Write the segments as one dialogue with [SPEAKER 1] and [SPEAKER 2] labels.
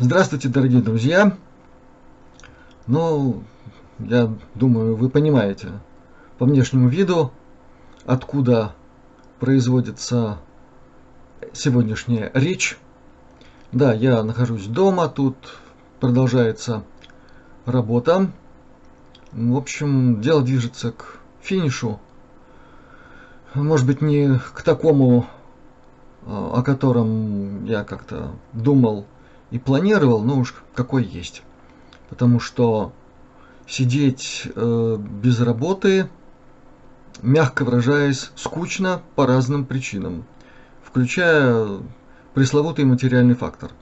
[SPEAKER 1] Здравствуйте, дорогие друзья! Ну, я думаю, вы понимаете по внешнему виду, откуда производится сегодняшняя речь. Да, я нахожусь дома, тут продолжается работа. В общем, дело движется к финишу. Может быть, не к такому, о котором я как-то думал и планировал, но уж какой есть. Потому что сидеть э, без работы, мягко выражаясь, скучно по разным причинам, включая пресловутый материальный фактор.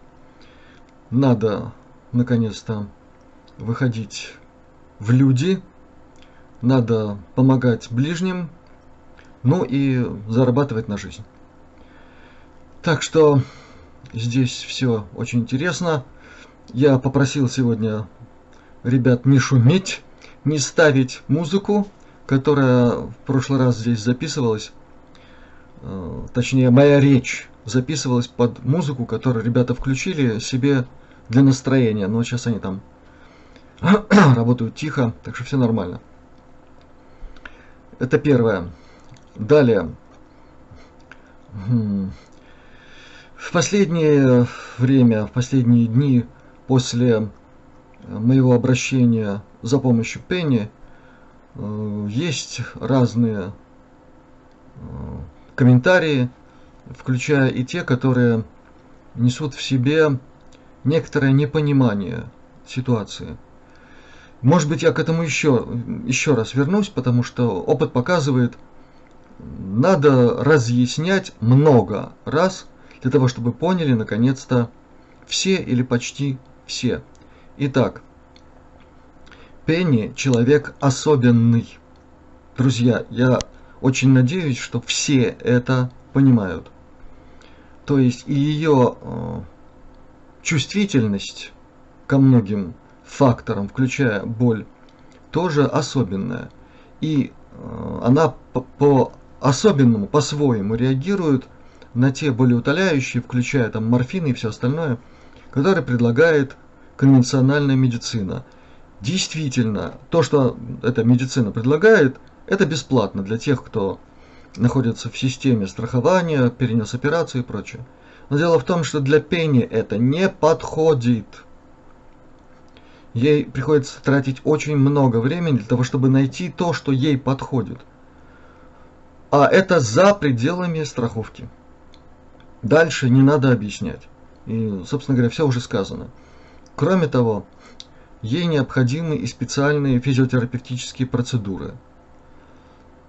[SPEAKER 1] Надо, наконец-то, выходить в люди, надо помогать ближним, ну и зарабатывать на жизнь. Так что здесь все очень интересно. Я попросил сегодня ребят не шуметь, не ставить музыку, которая в прошлый раз здесь записывалась. Э, точнее, моя речь записывалась под музыку, которую ребята включили себе для настроения. Но сейчас они там работают тихо, так что все нормально. Это первое. Далее. В последнее время, в последние дни после моего обращения за помощью Пенни э, есть разные э, комментарии, включая и те, которые несут в себе некоторое непонимание ситуации. Может быть, я к этому еще, еще раз вернусь, потому что опыт показывает, надо разъяснять много раз для того, чтобы поняли наконец-то все или почти все. Итак, Пенни человек особенный. Друзья, я очень надеюсь, что все это понимают. То есть и ее э, чувствительность ко многим факторам, включая боль, тоже особенная. И э, она по, по по-своему реагирует на те болеутоляющие, включая там морфин и все остальное, которые предлагает конвенциональная медицина. Действительно, то, что эта медицина предлагает, это бесплатно для тех, кто находится в системе страхования, перенес операцию и прочее. Но дело в том, что для Пенни это не подходит. Ей приходится тратить очень много времени для того, чтобы найти то, что ей подходит. А это за пределами страховки. Дальше не надо объяснять. И, собственно говоря, все уже сказано. Кроме того, ей необходимы и специальные физиотерапевтические процедуры.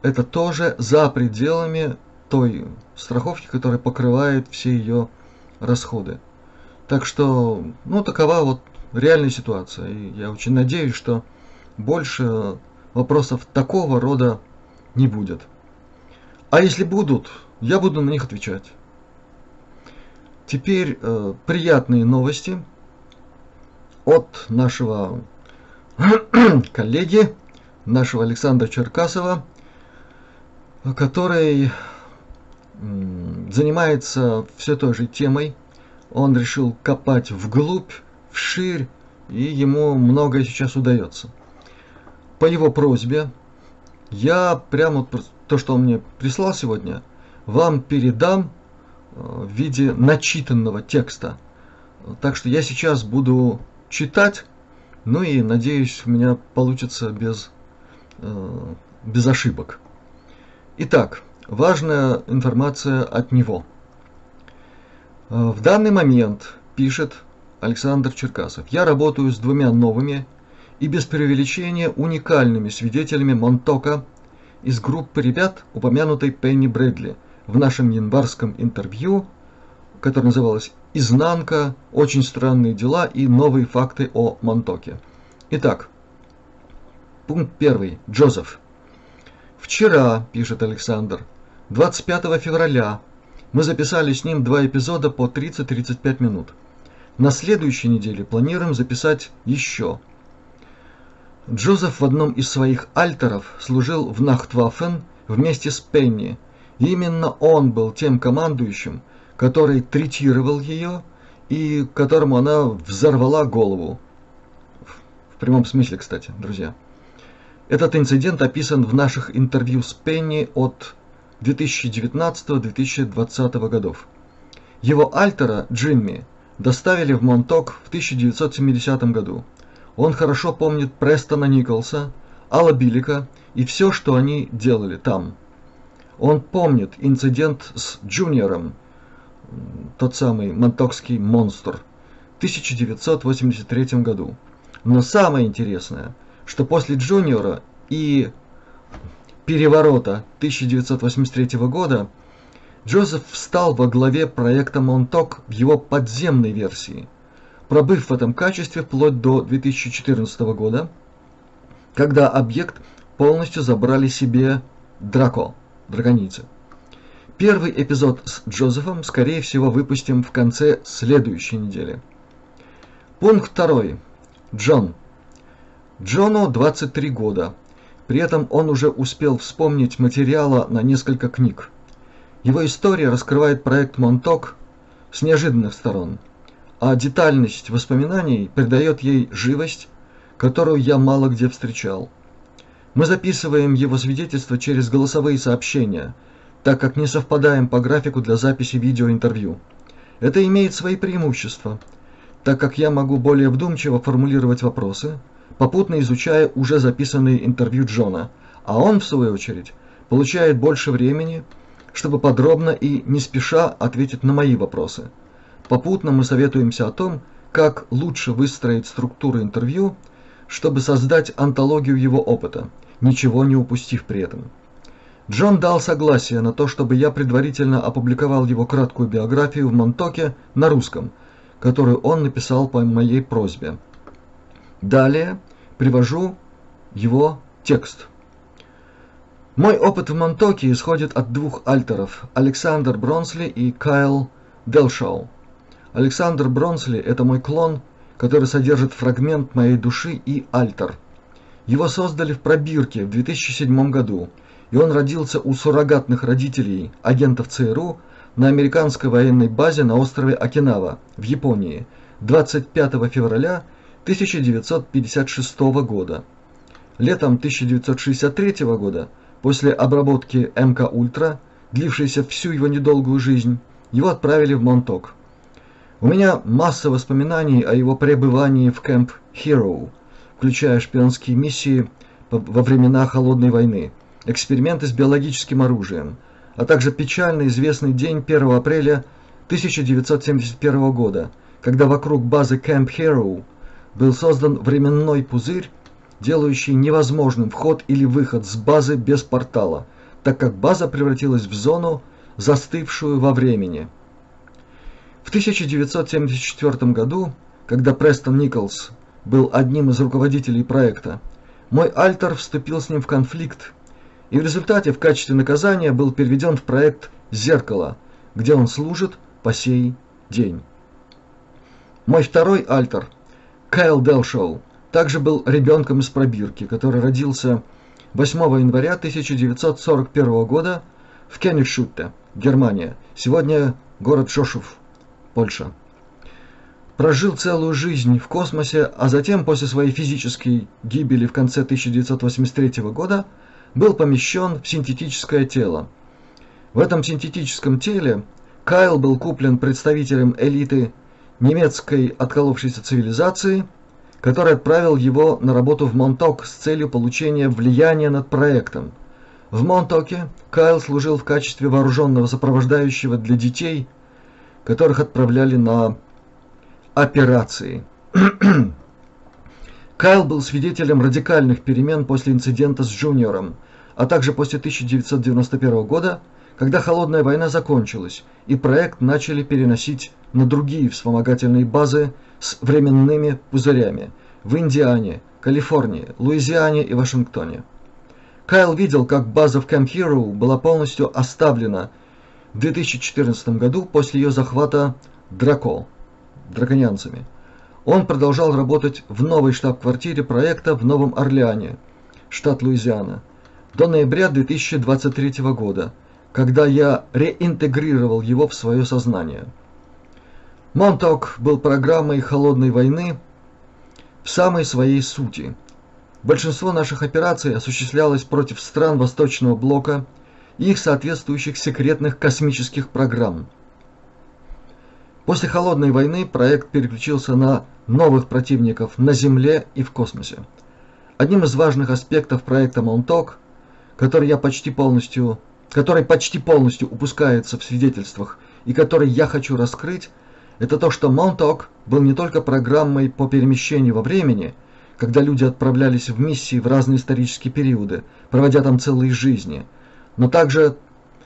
[SPEAKER 1] Это тоже за пределами той страховки, которая покрывает все ее расходы. Так что, ну, такова вот реальная ситуация. И я очень надеюсь, что больше вопросов такого рода не будет. А если будут, я буду на них отвечать. Теперь э, приятные новости от нашего коллеги, нашего Александра Черкасова, который занимается все той же темой. Он решил копать вглубь, вширь, и ему многое сейчас удается. По его просьбе я прямо то, что он мне прислал сегодня, вам передам в виде начитанного текста. Так что я сейчас буду читать. Ну и надеюсь, у меня получится без, э, без ошибок. Итак, важная информация от него. Э, в данный момент, пишет Александр Черкасов, я работаю с двумя новыми и без преувеличения уникальными свидетелями Монтока из группы ребят, упомянутой Пенни Брэдли в нашем январском интервью, которое называлось изнанка, очень странные дела и новые факты о Монтоке. Итак, пункт первый. Джозеф. Вчера, пишет Александр, 25 февраля, мы записали с ним два эпизода по 30-35 минут. На следующей неделе планируем записать еще. Джозеф в одном из своих альтеров служил в Нахтваффен вместе с Пенни. Именно он был тем командующим, который третировал ее и которому она взорвала голову. В прямом смысле, кстати, друзья. Этот инцидент описан в наших интервью с Пенни от 2019-2020 годов. Его альтера Джимми доставили в Монток в 1970 году. Он хорошо помнит Престона Николса, Алла Билика и все, что они делали там. Он помнит инцидент с Джуниором, тот самый монтокский монстр, в 1983 году. Но самое интересное, что после Джуниора и переворота 1983 года Джозеф встал во главе проекта Монток в его подземной версии, пробыв в этом качестве вплоть до 2014 года, когда объект полностью забрали себе Драко, драконицы. Первый эпизод с Джозефом, скорее всего, выпустим в конце следующей недели. Пункт второй. Джон. Джону 23 года. При этом он уже успел вспомнить материала на несколько книг. Его история раскрывает проект Монток с неожиданных сторон, а детальность воспоминаний придает ей живость, которую я мало где встречал. Мы записываем его свидетельства через голосовые сообщения, так как не совпадаем по графику для записи видеоинтервью. Это имеет свои преимущества, так как я могу более вдумчиво формулировать вопросы, попутно изучая уже записанные интервью Джона, а он, в свою очередь, получает больше времени, чтобы подробно и не спеша ответить на мои вопросы. Попутно мы советуемся о том, как лучше выстроить структуру интервью, чтобы создать антологию его опыта, ничего не упустив при этом. Джон дал согласие на то, чтобы я предварительно опубликовал его краткую биографию в Монтоке на русском, которую он написал по моей просьбе. Далее привожу его текст. Мой опыт в Монтоке исходит от двух альтеров – Александр Бронсли и Кайл Делшоу. Александр Бронсли – это мой клон, который содержит фрагмент моей души и альтер. Его создали в пробирке в 2007 году, и он родился у суррогатных родителей, агентов ЦРУ, на американской военной базе на острове Окинава в Японии 25 февраля 1956 года. Летом 1963 года, после обработки МК Ультра, длившейся всю его недолгую жизнь, его отправили в Монток. У меня масса воспоминаний о его пребывании в Кэмп Hero, включая шпионские миссии во времена Холодной войны, эксперименты с биологическим оружием, а также печально известный день 1 апреля 1971 года, когда вокруг базы Camp Hero был создан временной пузырь, делающий невозможным вход или выход с базы без портала, так как база превратилась в зону, застывшую во времени. В 1974 году, когда Престон Николс был одним из руководителей проекта, мой альтер вступил с ним в конфликт, и в результате в качестве наказания был переведен в проект «Зеркало», где он служит по сей день. Мой второй альтер – Кайл Делшоу также был ребенком из пробирки, который родился 8 января 1941 года в Кенигшутте, Германия. Сегодня город Шошев, Польша. Прожил целую жизнь в космосе, а затем после своей физической гибели в конце 1983 года был помещен в синтетическое тело. В этом синтетическом теле Кайл был куплен представителем элиты немецкой отколовшейся цивилизации, который отправил его на работу в Монток с целью получения влияния над проектом. В Монтоке Кайл служил в качестве вооруженного сопровождающего для детей, которых отправляли на операции. Кайл был свидетелем радикальных перемен после инцидента с Джуниором, а также после 1991 года, когда холодная война закончилась и проект начали переносить на другие вспомогательные базы с временными пузырями в Индиане, Калифорнии, Луизиане и Вашингтоне. Кайл видел, как база в Camp Hero была полностью оставлена в 2014 году после ее захвата Драко, драконянцами. Он продолжал работать в новой штаб-квартире проекта в Новом Орлеане, штат Луизиана, до ноября 2023 года, когда я реинтегрировал его в свое сознание. Монток был программой холодной войны в самой своей сути. Большинство наших операций осуществлялось против стран Восточного блока и их соответствующих секретных космических программ. После холодной войны проект переключился на новых противников на Земле и в космосе. Одним из важных аспектов проекта Монток, который я почти полностью, который почти полностью упускается в свидетельствах и который я хочу раскрыть, это то, что Монток был не только программой по перемещению во времени, когда люди отправлялись в миссии в разные исторические периоды, проводя там целые жизни, но также,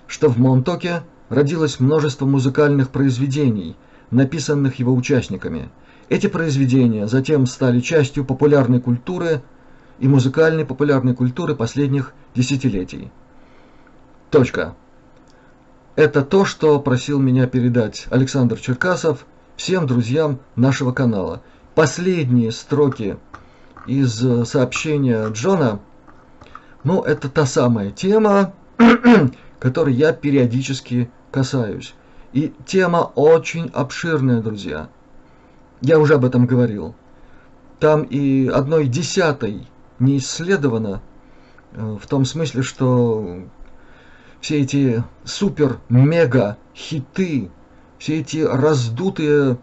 [SPEAKER 1] что в Монтоке родилось множество музыкальных произведений – написанных его участниками. Эти произведения затем стали частью популярной культуры и музыкальной популярной культуры последних десятилетий. Точка. Это то, что просил меня передать Александр Черкасов всем друзьям нашего канала. Последние строки из сообщения Джона, ну, это та самая тема, которой я периодически касаюсь. И тема очень обширная, друзья. Я уже об этом говорил. Там и одной десятой не исследовано, э, в том смысле, что все эти супер-мега-хиты, все эти раздутые,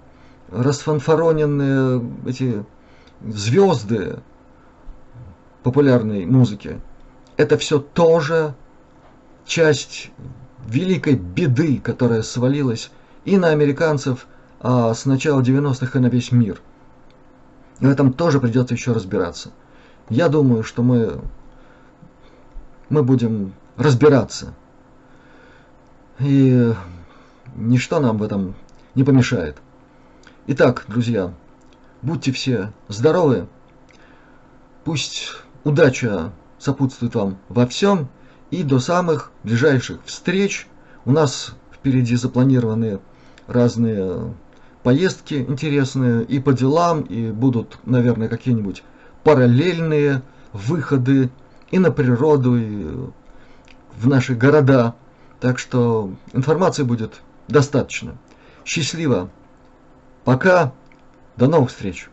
[SPEAKER 1] расфанфароненные эти звезды популярной музыки, это все тоже часть великой беды, которая свалилась и на американцев а с начала 90-х и на весь мир. В этом тоже придется еще разбираться. Я думаю, что мы, мы будем разбираться. И ничто нам в этом не помешает. Итак, друзья, будьте все здоровы. Пусть удача сопутствует вам во всем. И до самых ближайших встреч у нас впереди запланированы разные поездки интересные и по делам, и будут, наверное, какие-нибудь параллельные выходы и на природу, и в наши города. Так что информации будет достаточно. Счастливо. Пока. До новых встреч.